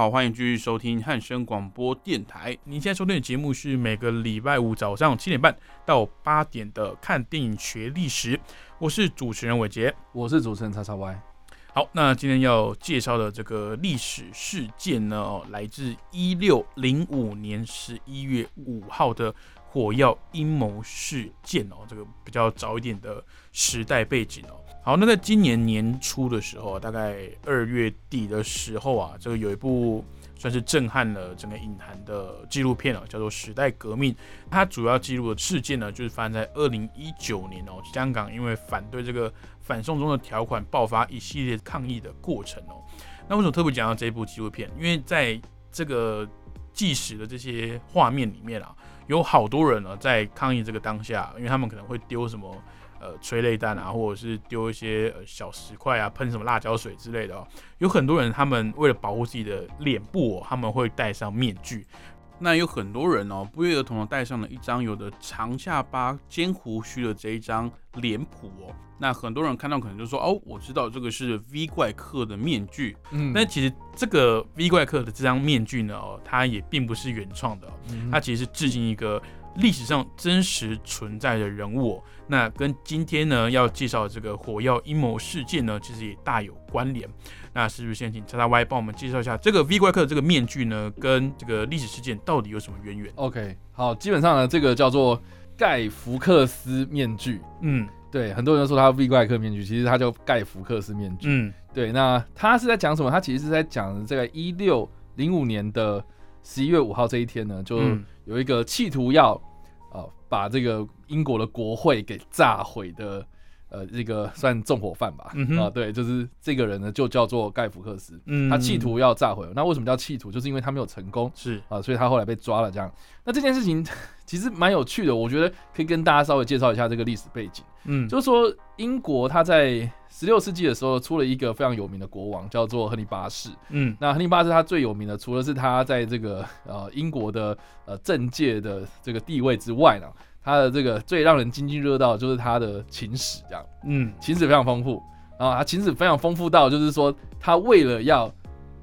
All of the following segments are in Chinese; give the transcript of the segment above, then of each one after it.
好，欢迎继续收听汉声广播电台。您现在收听的节目是每个礼拜五早上七点半到八点的《看电影学历史》，我是主持人伟杰。我是主持人叉叉 Y。好，那今天要介绍的这个历史事件呢，哦，来自一六零五年十一月五号的火药阴谋事件哦，这个比较早一点的时代背景哦。好，那在今年年初的时候，大概二月底的时候啊，这个有一部算是震撼了整个影坛的纪录片啊，叫做《时代革命》。它主要记录的事件呢，就是发生在二零一九年哦，香港因为反对这个反送中的条款，爆发一系列抗议的过程哦。那为什么特别讲到这部纪录片？因为在这个纪实的这些画面里面啊，有好多人呢在抗议这个当下，因为他们可能会丢什么。呃，催泪弹啊，或者是丢一些呃小石块啊，喷什么辣椒水之类的哦。有很多人，他们为了保护自己的脸部，他们会戴上面具。那有很多人哦，不约而同的戴上了一张有的长下巴、尖胡须的这一张脸谱哦。那很多人看到可能就说：“哦，我知道这个是 V 怪客的面具。”嗯，但其实这个 V 怪客的这张面具呢，哦，它也并不是原创的，它其实是致敬一个。历史上真实存在的人物，那跟今天呢要介绍这个火药阴谋事件呢，其实也大有关联。那是不是先请叉叉 Y 帮我们介绍一下这个 V 怪客这个面具呢，跟这个历史事件到底有什么渊源？OK，好，基本上呢，这个叫做盖福克斯面具。嗯，对，很多人都说它 V 怪客面具，其实它叫盖福克斯面具。嗯，对，那它是在讲什么？它其实是在讲这个一六零五年的十一月五号这一天呢，就。有一个企图要，呃，把这个英国的国会给炸毁的，呃，这个算纵火犯吧，啊，对，就是这个人呢，就叫做盖福克斯，他企图要炸毁，那为什么叫企图？就是因为他没有成功，是啊，所以他后来被抓了，这样。那这件事情。其实蛮有趣的，我觉得可以跟大家稍微介绍一下这个历史背景。嗯，就是说英国他在十六世纪的时候出了一个非常有名的国王，叫做亨利八世。嗯，那亨利八世他最有名的，除了是他在这个呃英国的呃政界的这个地位之外呢，他的这个最让人津津乐道就是他的情史，这样。嗯，情史非常丰富，然后他情史非常丰富到就是说他为了要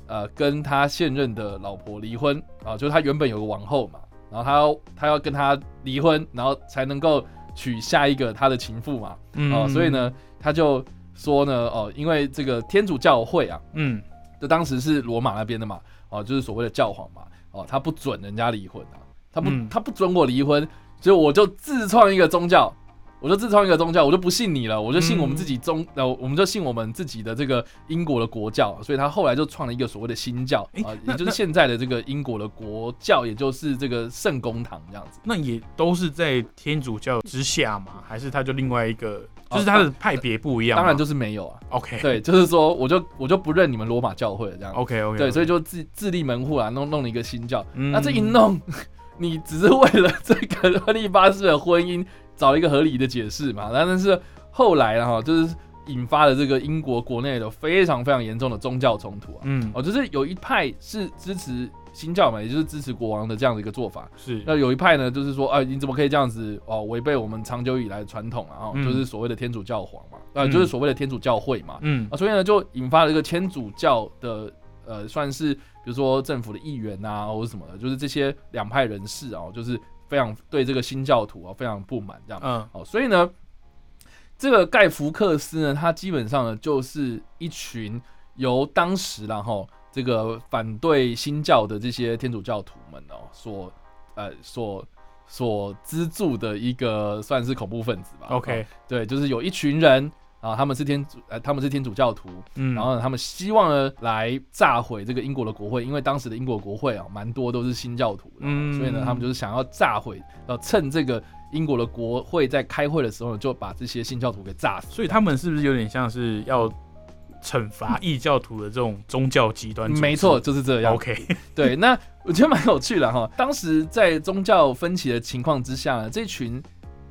呃跟他现任的老婆离婚啊，就是他原本有个王后嘛。然后他要他要跟他离婚，然后才能够娶下一个他的情妇嘛，哦，所以呢，他就说呢，哦，因为这个天主教会啊，嗯，就当时是罗马那边的嘛，哦，就是所谓的教皇嘛，哦，他不准人家离婚啊，他不他不准我离婚，所以我就自创一个宗教。我就自创一个宗教，我就不信你了，我就信我们自己宗，呃，我们就信我们自己的这个英国的国教，所以他后来就创了一个所谓的新教啊，也就是现在的这个英国的国教，也就是这个圣公堂这样子。那也都是在天主教之下吗？还是他就另外一个，就是他的派别不一样？当然就是没有啊。OK，对，就是说我就我就不认你们罗马教会了这样。OK OK，对，所以就自自立门户啊，弄弄了一个新教。那这一弄，你只是为了这个亨利八世的婚姻。找一个合理的解释嘛，但是后来哈，就是引发了这个英国国内的非常非常严重的宗教冲突啊，嗯，哦，就是有一派是支持新教嘛，也就是支持国王的这样的一个做法，是，那有一派呢，就是说，哎，你怎么可以这样子哦，违背我们长久以来的传统啊，就是所谓的天主教皇嘛，啊，就是所谓的天主教会嘛，嗯，啊，所以呢，就引发了一个天主教的，呃，算是比如说政府的议员啊，或者什么的，就是这些两派人士啊，就是。非常对这个新教徒啊非常不满，这样，嗯，哦，所以呢，这个盖福克斯呢，他基本上呢就是一群由当时然后这个反对新教的这些天主教徒们哦所呃所所资助的一个算是恐怖分子吧。OK，对，就是有一群人。啊，他们是天主，呃，他们是天主教徒，嗯，然后他们希望呢来炸毁这个英国的国会，因为当时的英国国会啊，蛮多都是新教徒，嗯，所以呢，他们就是想要炸毁，要趁这个英国的国会在开会的时候，就把这些新教徒给炸死。所以他们是不是有点像是要惩罚异教徒的这种宗教极端。没错，就是这样。OK，对，那我觉得蛮有趣的哈。当时在宗教分歧的情况之下呢，这群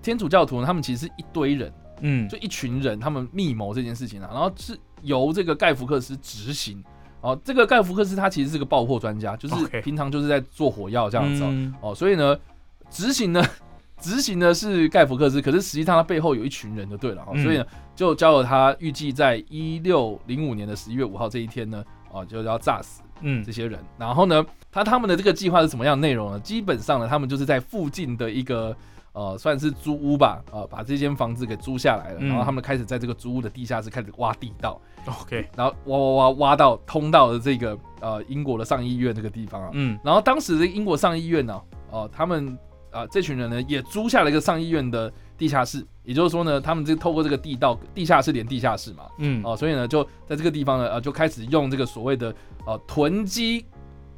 天主教徒呢，他们其实是一堆人，嗯，就一群人，他们密谋这件事情啊，然后是由这个盖福克斯执行。哦，这个盖福克斯他其实是个爆破专家，就是平常就是在做火药这样子哦，所以呢，执行呢，执行呢是盖福克斯，可是实际上他背后有一群人就对了，所以呢，就交由他预计在一六零五年的十一月五号这一天呢，哦，就要炸死嗯这些人，然后呢，他他们的这个计划是什么样内容呢？基本上呢，他们就是在附近的一个。呃，算是租屋吧，呃，把这间房子给租下来了，然后他们开始在这个租屋的地下室开始挖地道，OK，然后挖挖挖挖到通到了这个呃英国的上议院这个地方啊，嗯，然后当时的英国上议院呢，哦，他们啊这群人呢也租下了一个上议院的地下室，也就是说呢，他们这透过这个地道地下室连地下室嘛，嗯，哦，所以呢就在这个地方呢，呃，就开始用这个所谓的呃囤积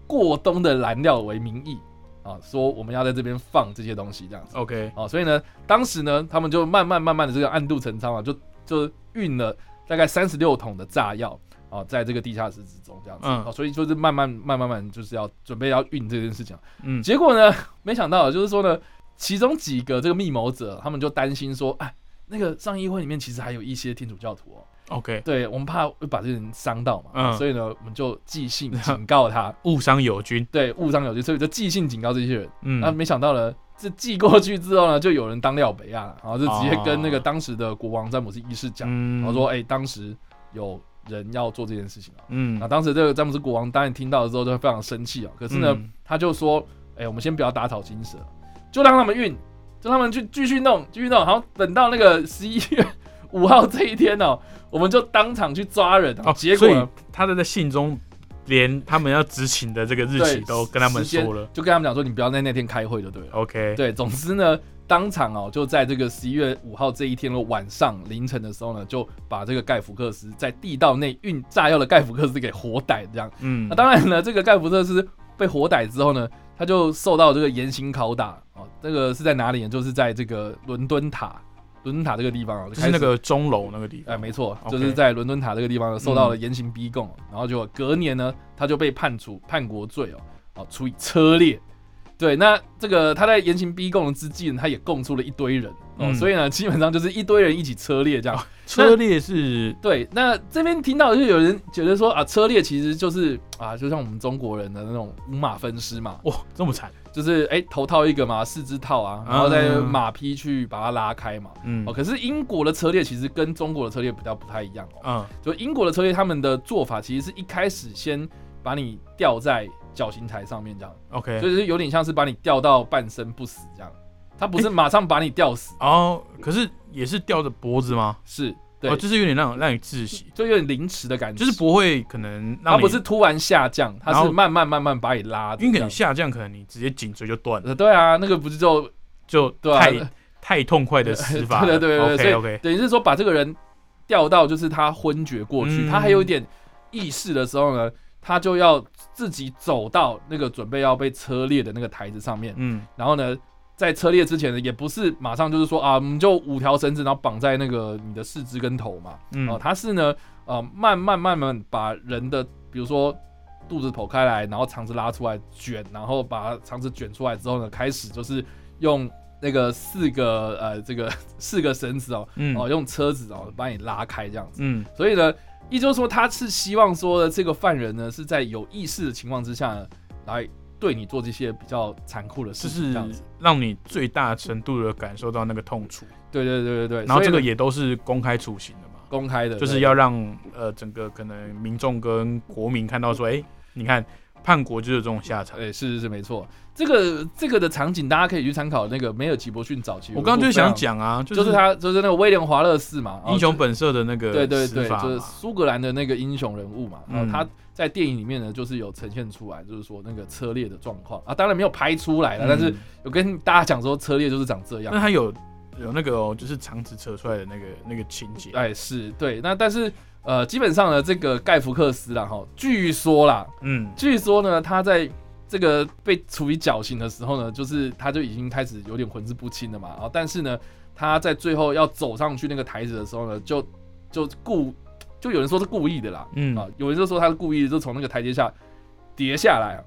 过冬的燃料为名义。啊，说我们要在这边放这些东西，这样子，OK，啊，所以呢，当时呢，他们就慢慢慢慢的这个暗度陈仓啊，就就运了大概三十六桶的炸药啊，在这个地下室之中，这样子，啊，所以就是慢慢慢慢慢就是要准备要运这件事情，嗯，结果呢，没想到就是说呢，其中几个这个密谋者，他们就担心说，哎，那个上议会里面其实还有一些天主教徒哦。OK，对我们怕会把这人伤到嘛，嗯，所以呢，我们就寄信警告他，误伤友军。对，误伤友军，所以就寄信警告这些人。嗯，那没想到呢，这寄过去之后呢，就有人当料北亚，然后就直接跟那个当时的国王詹姆斯一世讲，然后说，哎，当时有人要做这件事情啊。嗯，那当时这个詹姆斯国王当然听到了之后就非常生气啊，可是呢，他就说，哎，我们先不要打草惊蛇，就让他们运，就他们去继续弄，继续弄，然后，等到那个十一月。五号这一天哦，我们就当场去抓人哦。结果他的在信中连他们要执勤的这个日期都跟他们说了，就跟他们讲说你不要在那天开会就对了。OK，对，总之呢，当场哦就在这个十一月五号这一天的晚上凌晨的时候呢，就把这个盖福克斯在地道内运炸药的盖福克斯给活逮这样。嗯，那当然呢，这个盖福克斯被活逮之后呢，他就受到这个严刑拷打哦。这个是在哪里呢？就是在这个伦敦塔。伦敦塔这个地方啊，就是那个钟楼那个地方。哎，没错，就是在伦敦塔这个地方受到了严刑逼供，然后就隔年呢，他就被判处叛国罪哦，哦，处以车裂。对，那这个他在严刑逼供之际呢，他也供出了一堆人哦，所以呢，基本上就是一堆人一起车裂这样。车裂是？对，那这边听到就有人觉得说啊，车裂其实就是啊，就像我们中国人的那种五马分尸嘛。哇，这么惨！就是哎，头套一个嘛，四肢套啊，然后再马匹去把它拉开嘛。嗯。哦，可是英国的车裂其实跟中国的车裂比较不太一样哦。嗯。就英国的车裂，他们的做法其实是一开始先把你吊在。绞刑台上面这样，OK，就是有点像是把你吊到半身不死这样，他不是马上把你吊死哦，可是也是吊着脖子吗？是，对，就是有点让让你窒息，就有点凌迟的感觉，就是不会可能，它不是突然下降，它是慢慢慢慢把你拉，因为可能下降，可能你直接颈椎就断了，对啊，那个不是就就太太痛快的死法，对对对对，OK，等于是说把这个人吊到就是他昏厥过去，他还有一点意识的时候呢。他就要自己走到那个准备要被车裂的那个台子上面，嗯，然后呢，在车裂之前呢，也不是马上就是说啊，我们就五条绳子，然后绑在那个你的四肢跟头嘛，嗯，哦，他是呢，呃，慢慢慢慢把人的，比如说肚子剖开来，然后肠子拉出来卷，然后把肠子卷出来之后呢，开始就是用那个四个呃这个 四个绳子哦，哦，用车子哦把你拉开这样子，嗯，所以呢。也就是说，他是希望说，这个犯人呢是在有意识的情况之下呢，来对你做这些比较残酷的事，是让你最大程度的感受到那个痛楚。对对对对对。然后这个也都是公开处刑的嘛？公开的，就是要让呃整个可能民众跟国民看到说，哎，你看。叛国就是这种下场，哎，是是是，没错。这个这个的场景，大家可以去参考那个梅尔吉伯逊早期。我刚刚就想讲啊，就是他就是那个威廉华勒士嘛，英雄本色的那个，对对对，就是苏格兰的那个英雄人物嘛。然后他在电影里面呢，就是有呈现出来，就是说那个车裂的状况啊，当然没有拍出来了，但是有跟大家讲说车裂就是长这样。那他有有那个哦，就是肠子扯出来的那个那个情节，哎，是对。那但是。呃，基本上呢，这个盖福克斯啦，哈，据说啦，嗯，据说呢，他在这个被处以绞刑的时候呢，就是他就已经开始有点魂志不清了嘛，然后但是呢，他在最后要走上去那个台子的时候呢，就就故就有人说是故意的啦，嗯。啊，有人就说他是故意，就从那个台阶下跌下来，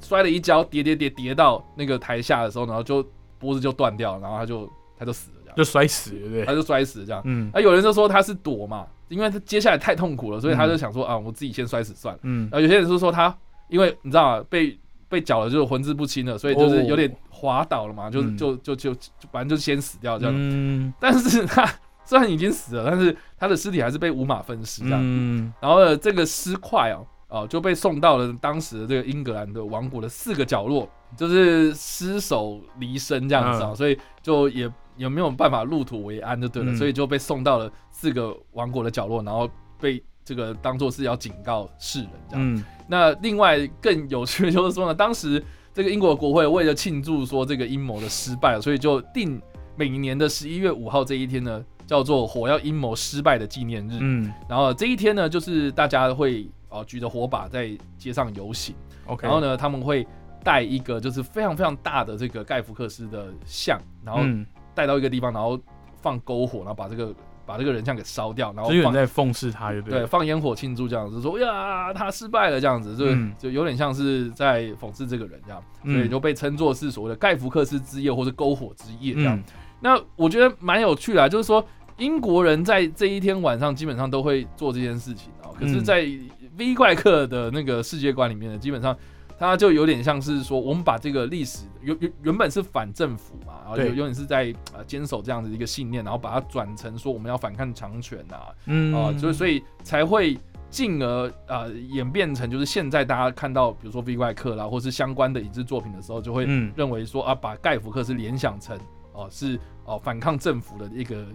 摔了一跤，跌跌跌跌到那个台下的时候，然后就脖子就断掉，然后他就他就死了，这样。就摔死了，对，他就摔死了这样。嗯，那有人就说他是躲嘛，因为他接下来太痛苦了，所以他就想说啊，我自己先摔死算了。嗯，然后有些人是说他，因为你知道啊，被被搅了，就是魂志不清了，所以就是有点滑倒了嘛，就就就就反正就先死掉这样。嗯，但是他。虽然已经死了，但是他的尸体还是被五马分尸这样。嗯，然后呢，这个尸块哦，哦就被送到了当时的这个英格兰的王国的四个角落，就是尸首离身这样子啊，所以就也也没有办法入土为安就对了，所以就被送到了四个王国的角落，然后被这个当做是要警告世人这样。那另外更有趣的就是说呢，当时这个英国国会为了庆祝说这个阴谋的失败，所以就定每年的十一月五号这一天呢。叫做火药阴谋失败的纪念日。嗯，然后这一天呢，就是大家会啊举着火把在街上游行。OK，然后呢，他们会带一个就是非常非常大的这个盖福克斯的像，然后带到一个地方，然后放篝火，然后把这个把这个人像给烧掉，然后有点在讽刺他，对对？放烟火庆祝这样子，说呀他失败了这样子，就就有点像是在讽刺这个人这样，所以就被称作是所谓的盖福克斯之夜或是篝火之夜这样。那我觉得蛮有趣的，就是说。英国人在这一天晚上基本上都会做这件事情啊，可是，在 V 怪客的那个世界观里面呢，基本上他就有点像是说，我们把这个历史原原原本是反政府嘛，然后有有点是在呃坚守这样的一个信念，然后把它转成说我们要反抗强权啊，嗯啊，所以所以才会进而啊演变成就是现在大家看到比如说 V 怪客啦，或是相关的影视作品的时候，就会认为说啊，把盖福克是联想成哦是哦反抗政府的一个。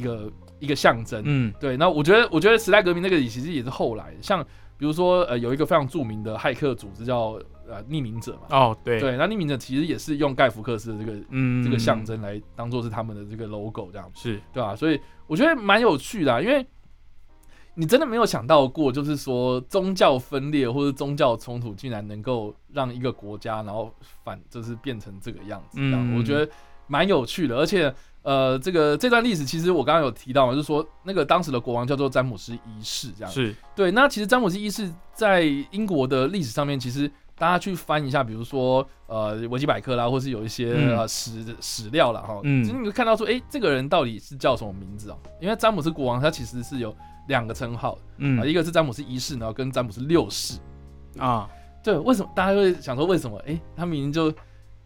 一个一个象征，嗯，对。那我觉得，我觉得时代革命那个其实也是后来，像比如说，呃，有一个非常著名的骇客组织叫呃匿名者嘛。哦，对对。那匿名者其实也是用盖福克斯的这个嗯这个象征来当做是他们的这个 logo 这样，是对吧？所以我觉得蛮有趣的，啊因为你真的没有想到过，就是说宗教分裂或者宗教冲突竟然能够让一个国家然后反就是变成这个样子，嗯，我觉得蛮有趣的，而且。呃，这个这段历史其实我刚刚有提到嘛，就是说那个当时的国王叫做詹姆斯一世，这样是对。那其实詹姆斯一世在英国的历史上面，其实大家去翻一下，比如说呃维基百科啦，或是有一些呃史史料了哈，嗯，其实你会看到说，哎，这个人到底是叫什么名字啊？因为詹姆斯国王他其实是有两个称号，嗯，一个是詹姆斯一世，然后跟詹姆斯六世啊，对，为什么大家会想说为什么？哎，他明明就。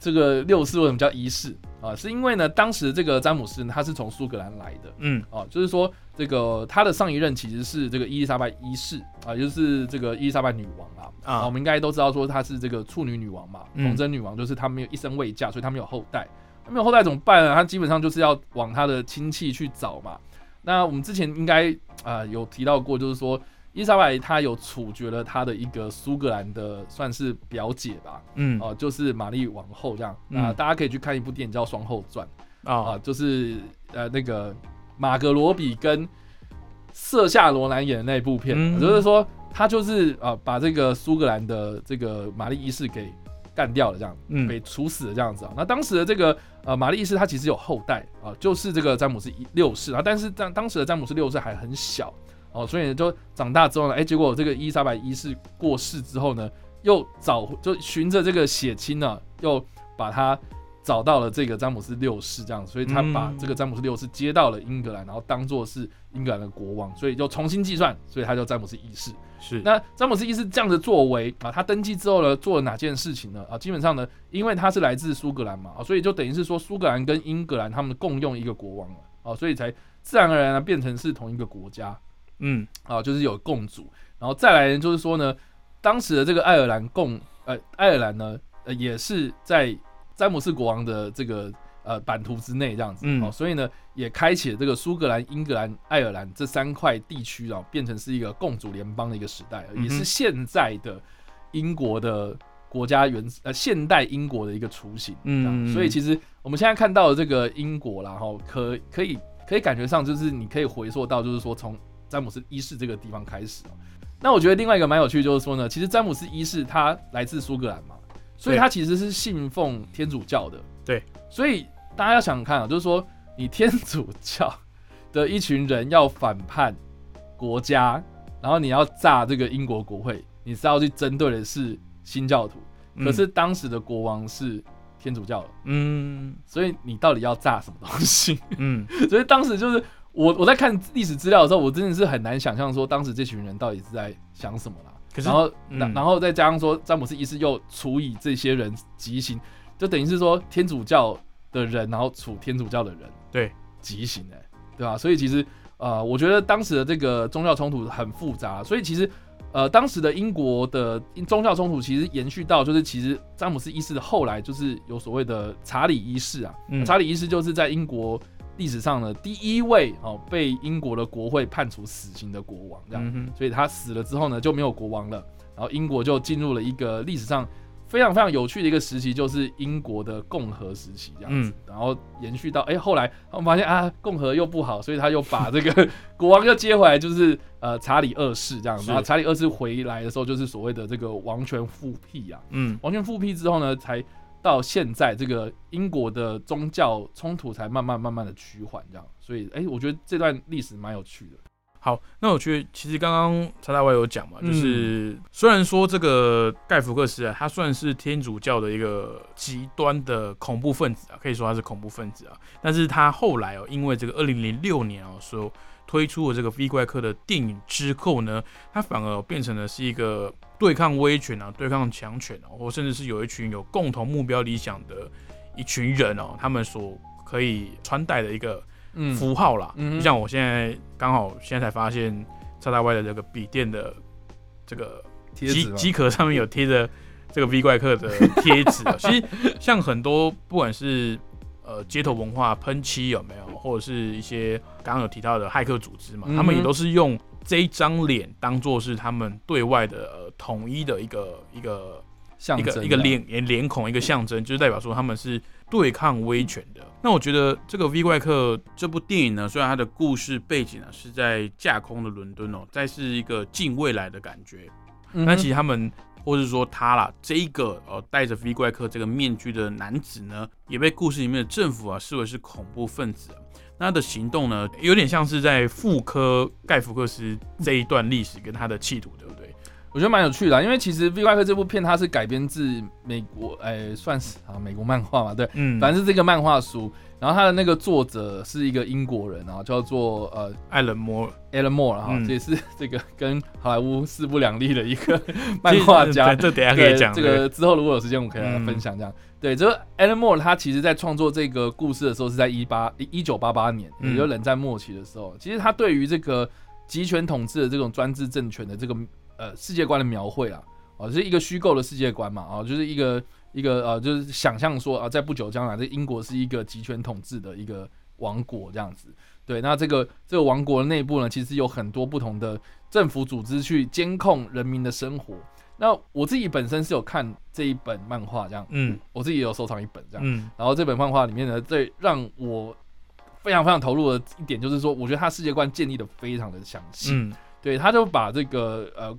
这个六世为什么叫一世啊？是因为呢，当时这个詹姆斯他是从苏格兰来的，嗯，啊，就是说这个他的上一任其实是这个伊丽莎白一世啊，就是这个伊丽莎白女王啊，啊，我们应该都知道说她是这个处女女王嘛，童贞女王，就是她没有一生未嫁，所以她没有后代，没有后代怎么办呢？她基本上就是要往她的亲戚去找嘛。那我们之前应该啊有提到过，就是说。伊莎白她有处决了她的一个苏格兰的算是表姐吧，嗯，哦，就是玛丽王后这样。那大家可以去看一部电影叫《双后传》啊，就是呃那个马格罗比跟瑟夏罗兰演的那部片，就是说他就是啊把这个苏格兰的这个玛丽一世给干掉了这样，嗯，被处死了这样子啊。那当时的这个呃玛丽一世她其实有后代啊，就是这个詹姆斯一六世啊，但是当当时的詹姆斯六世还很小。哦，所以就长大之后呢，哎，结果这个伊丽莎白一世过世之后呢，又找就循着这个血亲呢，又把他找到了这个詹姆斯六世这样，所以他把这个詹姆斯六世接到了英格兰，然后当做是英格兰的国王，所以就重新计算，所以他叫詹姆斯一世。是，那詹姆斯一世这样的作为啊，他登基之后呢，做了哪件事情呢？啊，基本上呢，因为他是来自苏格兰嘛，啊，所以就等于是说苏格兰跟英格兰他们共用一个国王了，啊，所以才自然而然的变成是同一个国家。嗯，啊，就是有共主，然后再来就是说呢，当时的这个爱尔兰共，呃，爱尔兰呢，呃，也是在詹姆斯国王的这个呃版图之内这样子，哦，所以呢，也开启了这个苏格兰、英格兰、爱尔兰这三块地区啊，变成是一个共主联邦的一个时代，也是现在的英国的国家原呃现代英国的一个雏形。嗯，所以其实我们现在看到的这个英国啦，哈，可可以可以感觉上就是你可以回溯到，就是说从詹姆斯一世这个地方开始哦，那我觉得另外一个蛮有趣，就是说呢，其实詹姆斯一世他来自苏格兰嘛，所以他其实是信奉天主教的。对，所以大家要想看啊，就是说你天主教的一群人要反叛国家，然后你要炸这个英国国会，你是要去针对的是新教徒，可是当时的国王是天主教的，嗯，所以你到底要炸什么东西？嗯，所以当时就是我我在看历史资料的时候，我真的是很难想象说当时这群人到底是在想什么啦。然后，然后再加上说詹姆斯一世又处以这些人极刑，就等于是说天主教的人，然后处天主教的人，对极刑哎，对吧？所以其实呃，我觉得当时的这个宗教冲突很复杂，所以其实呃，当时的英国的宗教冲突其实延续到就是其实詹姆斯一世的后来就是有所谓的查理一世啊，查理一世就是在英国。历史上的第一位哦被英国的国会判处死刑的国王，这样，所以他死了之后呢就没有国王了，然后英国就进入了一个历史上非常非常有趣的一个时期，就是英国的共和时期这样子，然后延续到哎后来他们发现啊共和又不好，所以他又把这个国王又接回来，就是呃查理二世这样，然后查理二世回来的时候就是所谓的这个王权复辟啊，嗯，王权复辟之后呢才。到现在，这个英国的宗教冲突才慢慢慢慢的趋缓，这样，所以，哎，我觉得这段历史蛮有趣的。好，那我觉得其实刚刚查大外有讲嘛，就是虽然说这个盖福克斯啊，他算是天主教的一个极端的恐怖分子啊，可以说他是恐怖分子啊，但是他后来哦，因为这个二零零六年哦，说。推出了这个 V 怪客的电影之后呢，它反而变成了是一个对抗威权啊、对抗强权哦，或甚至是有一群有共同目标理想的一群人哦，他们所可以穿戴的一个符号啦。就像我现在刚好现在才发现，叉大 Y 的这个笔电的这个机机壳上面有贴着这个 V 怪客的贴纸。其实像很多不管是呃，街头文化喷漆有没有，或者是一些刚刚有提到的骇客组织嘛？他们也都是用这一张脸当做是他们对外的呃统一的一个一个象征，一个脸脸孔，一个象征，就是代表说他们是对抗威权的。那我觉得这个《V 怪客》这部电影呢，虽然它的故事背景呢是在架空的伦敦哦，再是一个近未来的感觉，但其实他们。或者说他啦，这一个呃戴着 V 怪客这个面具的男子呢，也被故事里面的政府啊视为是恐怖分子。那他的行动呢，有点像是在复刻盖福克斯这一段历史跟他的企图，的？我觉得蛮有趣的，因为其实 V 怪客这部片它是改编自美国，哎，算是啊美国漫画嘛，对，嗯，反正是这个漫画书。然后它的那个作者是一个英国人啊，叫做呃艾伦摩艾伦摩然后这也是这个跟好莱坞势不两立的一个 漫画家。这等下可以讲。这个之后如果有时间，我可以来分享这样。对，这个艾伦摩他其实在创作这个故事的时候是在一八一九八八年，也就冷战末期的时候。其实他对于这个集权统治的这种专制政权的这个呃世界观的描绘啊，哦，是一个虚构的世界观嘛，啊，就是一个。一个呃，就是想象说啊，在不久将来，这英国是一个集权统治的一个王国这样子。对，那这个这个王国的内部呢，其实有很多不同的政府组织去监控人民的生活。那我自己本身是有看这一本漫画，这样，嗯，我自己也有收藏一本这样。嗯，然后这本漫画里面呢，最让我非常非常投入的一点，就是说，我觉得他世界观建立的非常的详细。嗯，对，他就把这个呃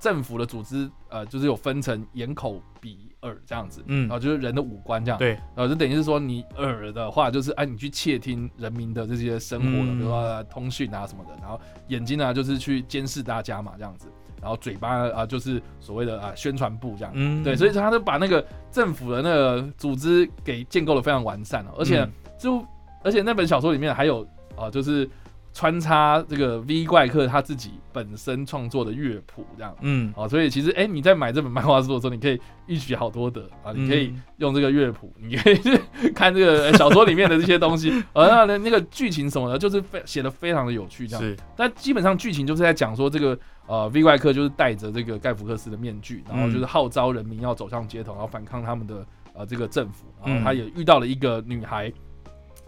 政府的组织呃，就是有分成眼口鼻。耳这样子，嗯，然后就是人的五官这样，对，然后就等于是说，你耳的话就是哎，你去窃听人民的这些生活的，比如说通讯啊什么的，然后眼睛呢就是去监视大家嘛这样子，然后嘴巴啊就是所谓的啊宣传部这样，嗯，对，所以他就把那个政府的那个组织给建构的非常完善了，而且就而且那本小说里面还有啊就是。穿插这个 V 怪客他自己本身创作的乐谱，这样，嗯，好，所以其实，哎，你在买这本漫画书的时候，你可以一举好多得。啊，你可以用这个乐谱，你可以去看这个 小说里面的这些东西，啊 那那个剧情什么的，就是非写的非常的有趣，这样。是。但基本上剧情就是在讲说，这个呃 V 怪客就是戴着这个盖福克斯的面具，然后就是号召人民要走上街头，然后反抗他们的呃这个政府，然后他也遇到了一个女孩，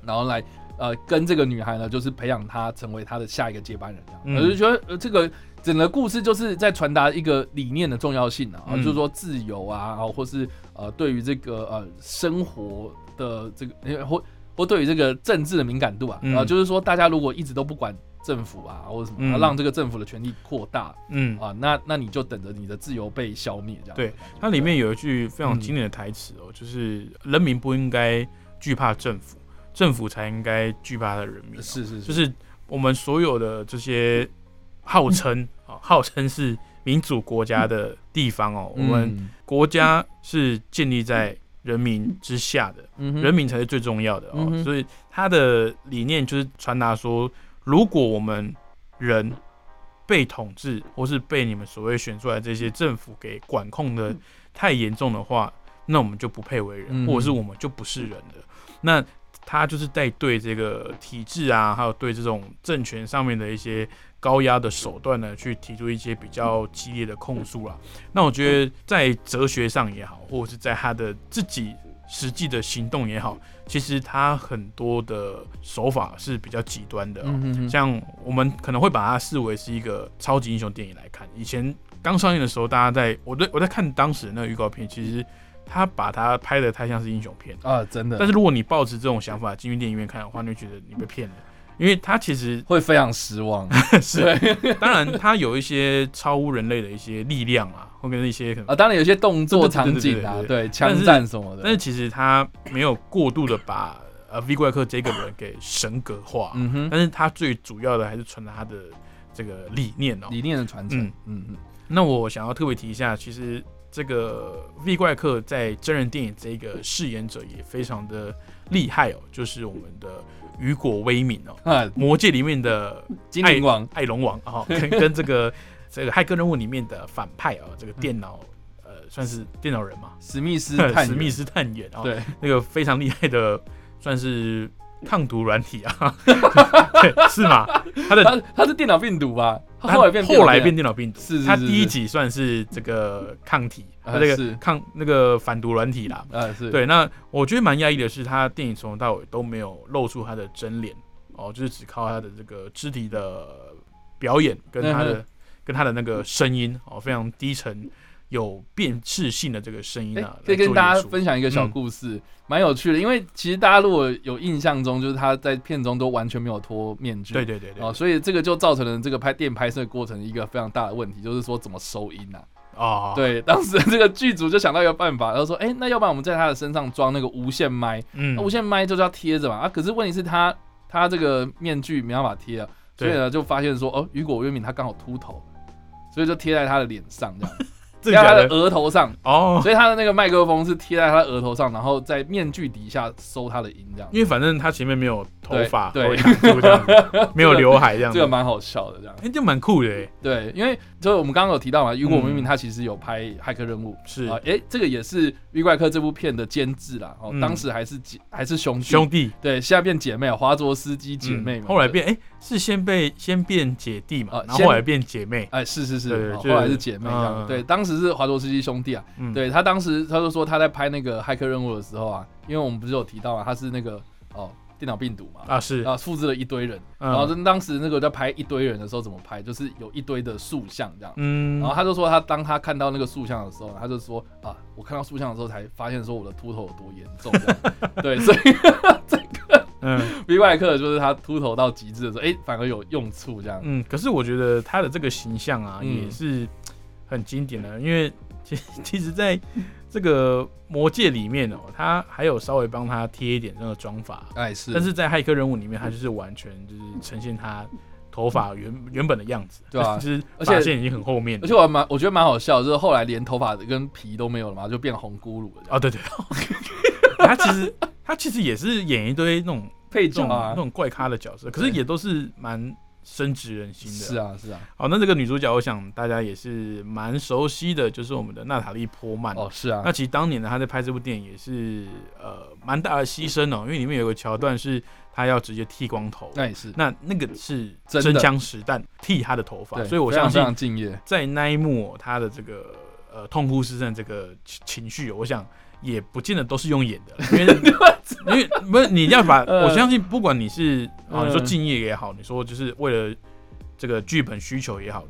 然后来。呃，跟这个女孩呢，就是培养她成为她的下一个接班人，这样。我就觉得，呃，这个整个故事就是在传达一个理念的重要性啊，就是说自由啊，或是呃，对于这个呃生活的这个，或或对于这个政治的敏感度啊，啊，就是说大家如果一直都不管政府啊，或者什么，让这个政府的权力扩大，嗯啊，那那你就等着你的自由被消灭，这样。对，它里面有一句非常经典的台词哦，就是人民不应该惧怕政府。政府才应该惧怕的人民，是是，就是我们所有的这些号称啊号称是民主国家的地方哦，我们国家是建立在人民之下的，人民才是最重要的哦。所以他的理念就是传达说，如果我们人被统治，或是被你们所谓选出来这些政府给管控的太严重的话，那我们就不配为人，或者是我们就不是人的。那他就是在对这个体制啊，还有对这种政权上面的一些高压的手段呢，去提出一些比较激烈的控诉了。那我觉得在哲学上也好，或者是在他的自己实际的行动也好，其实他很多的手法是比较极端的。像我们可能会把它视为是一个超级英雄电影来看。以前刚上映的时候，大家在我在我在看当时的那个预告片，其实。他把他拍的太像是英雄片啊，真的。但是如果你抱持这种想法进去电影院看的话，你会觉得你被骗了，因为他其实会非常失望。是，当然他有一些超乎人类的一些力量啊，或者一些可能啊，当然有些动作场景啊，对枪战什么的。但是其实他没有过度的把呃 V 怪客这个人给神格化，嗯哼。但是他最主要的还是传达他的这个理念哦，理念的传承。嗯嗯。那我想要特别提一下，其实。这个 V 怪客在真人电影这个饰演者也非常的厉害哦，就是我们的雨果威敏哦，啊，魔界里面的精灵王爱龙王啊，跟 跟这个这个骇客任务里面的反派啊，这个电脑呃算是电脑人嘛，史密斯史密斯探员啊，对，那个非常厉害的算是。抗毒软体啊，是吗？他的他是电脑病毒吧？后来变后来变电脑病毒。是，他第一集算是这个抗体，他这个抗那个反毒软体啦。呃，是对。那我觉得蛮压抑的是，他电影从头到尾都没有露出他的真脸哦，就是只靠他的这个肢体的表演跟他的跟他的那个声音哦，非常低沉。有辨识性的这个声音啊，可以跟大家分享一个小故事，蛮有趣的。因为其实大家如果有印象中，就是他在片中都完全没有脱面具，对对对对，哦，所以这个就造成了这个拍电影拍摄过程一个非常大的问题，就是说怎么收音啊？哦，对，当时这个剧组就想到一个办法，然后说，哎，那要不然我们在他的身上装那个无线麦，嗯，无线麦就是要贴着嘛，啊，可是问题是他他这个面具没办法贴啊，所以呢就发现说，哦，雨果月明他刚好秃头，所以就贴在他的脸上这样。贴在他的额头上。哦，所以他的那个麦克风是贴在他额头上，然后在面具底下收他的音，这样。因为反正他前面没有头发，对，没有刘海这样。这个蛮好笑的，这样。哎，就蛮酷的。对，因为就是我们刚刚有提到嘛，雨果明明他其实有拍《骇客任务》，是啊，哎，这个也是《玉怪客》这部片的监制啦。哦，当时还是姐，还是兄弟，兄弟。对，现在变姐妹，华卓斯基姐妹嘛。后来变，哎，是先被先变姐弟嘛，然后后来变姐妹。哎，是是是，后来是姐妹这样。对，当时是华卓斯基兄弟啊。对他当时他就说他在拍那个《骇客任务》的时候啊，因为我们不是有提到啊，他是那个哦。电脑病毒嘛。啊是。啊，复制了一堆人，然后当时那个在拍一堆人的时候怎么拍，就是有一堆的塑像这样，嗯，然后他就说他当他看到那个塑像的时候，他就说啊，我看到塑像的时候才发现说我的秃头有多严重，对，所以 这个嗯，V 外克就是他秃头到极致的时候，哎，反而有用处这样，嗯，可是我觉得他的这个形象啊也是很经典的，因为其其实，在这个魔界里面哦，他还有稍微帮他贴一点那个妆法，哎是，但是在骇客任务里面，他就是完全就是呈现他头发原原本的样子，对吧？就是发现已经很后面，而且我蛮我觉得蛮好笑，就是后来连头发跟皮都没有了嘛，就变红咕噜了。哦，对对，他其实他其实也是演一堆那种配角啊，那种怪咖的角色，可是也都是蛮。深植人心的，是啊是啊。好，那这个女主角，我想大家也是蛮熟悉的，就是我们的娜塔莉波曼。哦，是啊。那其实当年呢，她在拍这部电影也是呃蛮大的牺牲哦，因为里面有个桥段是她要直接剃光头。那也是。那那个是真枪实弹剃她的头发，所以我相信在那一幕她的这个呃痛哭失声这个情绪，我想。也不见得都是用演的，因为因为不是你要把 我相信，不管你是啊，你说敬业也好，你说就是为了这个剧本需求也好，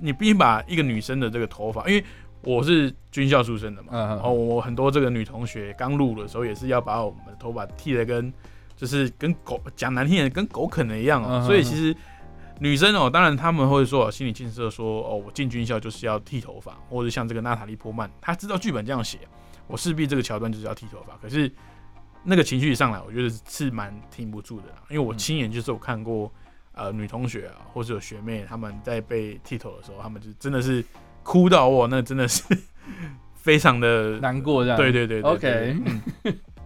你必须把一个女生的这个头发，因为我是军校出身的嘛，然后我很多这个女同学刚入的时候也是要把我们的头发剃的跟就是跟狗讲难听点跟狗啃的一样哦，所以其实女生哦，当然他们会说心理建设说哦，我进军校就是要剃头发，或者像这个娜塔莉波曼，她知道剧本这样写。我势必这个桥段就是要剃头发，可是那个情绪一上来，我觉得是蛮挺不住的，因为我亲眼就是我看过呃女同学啊，或者有学妹，他们在被剃头的时候，他们就真的是哭到哇，那真的是 非常的难过这样。对对对，OK。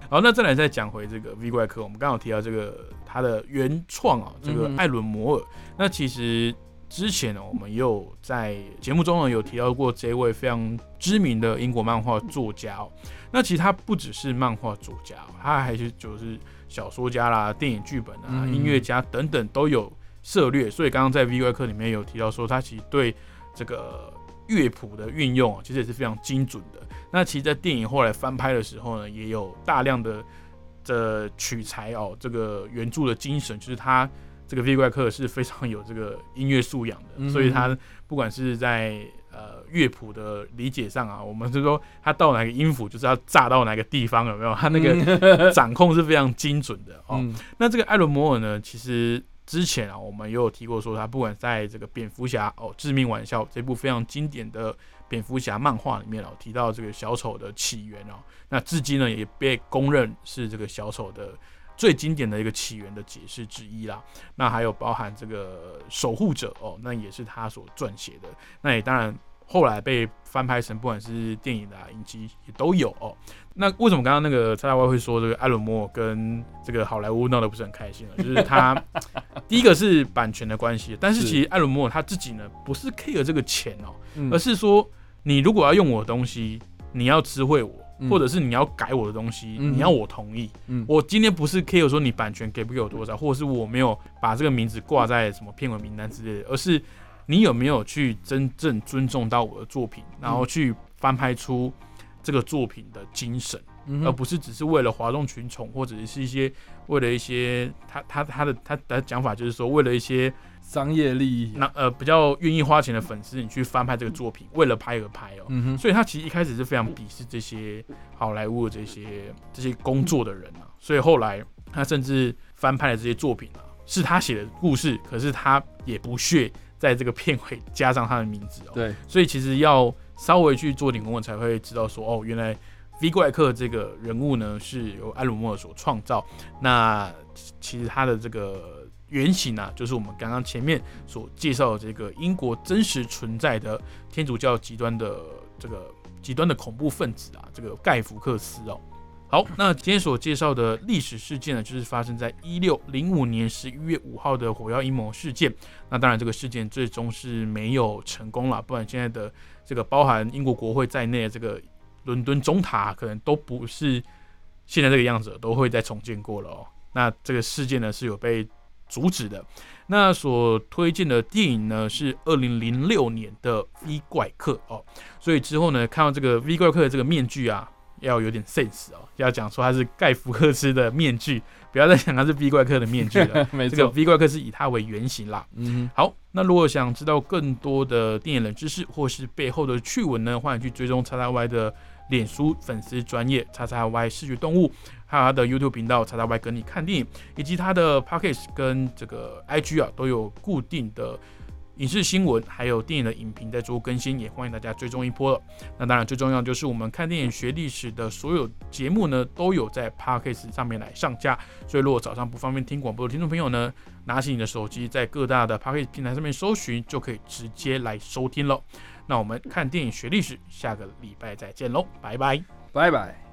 好，那再来再讲回这个 V 怪客，我们刚好提到这个他的原创啊，这个艾伦摩尔。那其实之前呢，我们也有在节目中呢有提到过这位非常知名的英国漫画作家哦。那其实他不只是漫画作家，他还是就是小说家啦、电影剧本啊、音乐家等等都有涉猎。所以刚刚在 V 怪客里面有提到说，他其实对这个乐谱的运用其实也是非常精准的。那其实，在电影后来翻拍的时候呢，也有大量的的取材哦，这个原著的精神，就是他这个 V 怪客是非常有这个音乐素养的，所以他不管是在呃乐谱的理解上啊，我们是说他到哪个音符就是要炸到哪个地方，有没有？他那个掌控是非常精准的哦。那这个艾伦摩尔呢，其实之前啊，我们也有提过说，他不管在这个蝙蝠侠哦，致命玩笑这部非常经典的。蝙蝠侠漫画里面哦提到这个小丑的起源哦，那至今呢也被公认是这个小丑的最经典的一个起源的解释之一啦。那还有包含这个守护者哦，那也是他所撰写的。那也当然后来被翻拍成不管是电影的影集也都有哦。那为什么刚刚那个蔡大外会说这个艾伦摩尔跟这个好莱坞闹得不是很开心呢？就是他第一个是版权的关系，但是其实艾伦摩尔他自己呢不是 care 这个钱哦，而是说。你如果要用我的东西，你要知会我，或者是你要改我的东西，你要我同意。我今天不是 care 说你版权给不给我多少，或者是我没有把这个名字挂在什么片尾名单之类的，而是你有没有去真正尊重到我的作品，然后去翻拍出这个作品的精神，而不是只是为了哗众取宠，或者是一些为了一些他他他的他的讲法就是说为了一些。商业利益，那呃比较愿意花钱的粉丝，你去翻拍这个作品，为了拍而拍哦。嗯，所以他其实一开始是非常鄙视这些好莱坞的这些这些工作的人啊。所以后来他甚至翻拍的这些作品啊，是他写的故事，可是他也不屑在这个片尾加上他的名字哦。对，所以其实要稍微去做点功课，才会知道说哦，原来 V 怪客这个人物呢是由艾鲁莫尔所创造。那其实他的这个。原型啊，就是我们刚刚前面所介绍的这个英国真实存在的天主教极端的这个极端的恐怖分子啊，这个盖福克斯哦。好，那今天所介绍的历史事件呢，就是发生在一六零五年十一月五号的火药阴谋事件。那当然，这个事件最终是没有成功了，不然现在的这个包含英国国会在内的这个伦敦中塔，可能都不是现在这个样子，都会再重建过了哦。那这个事件呢，是有被。阻止的那所推荐的电影呢是二零零六年的 V 怪客哦，所以之后呢看到这个 V 怪客的这个面具啊，要有点 sense 哦，要讲说它是盖福克斯的面具，不要再想它是 V 怪客的面具了。没错，这个 V 怪客是以它为原型啦。嗯，好，那如果想知道更多的电影冷知识或是背后的趣闻呢，欢迎去追踪叉叉 Y 的脸书粉丝专业叉叉 Y 视觉动物。还有他的 YouTube 频道“叉叉 Y 跟你看电影”，以及他的 Podcast 跟这个 IG 啊，都有固定的影视新闻，还有电影的影评在做更新，也欢迎大家追踪一波了。那当然最重要就是我们看电影学历史的所有节目呢，都有在 Podcast 上面来上架。所以如果早上不方便听广播的听众朋友呢，拿起你的手机，在各大的 Podcast 平台上面搜寻，就可以直接来收听了。那我们看电影学历史，下个礼拜再见喽，拜拜，拜拜。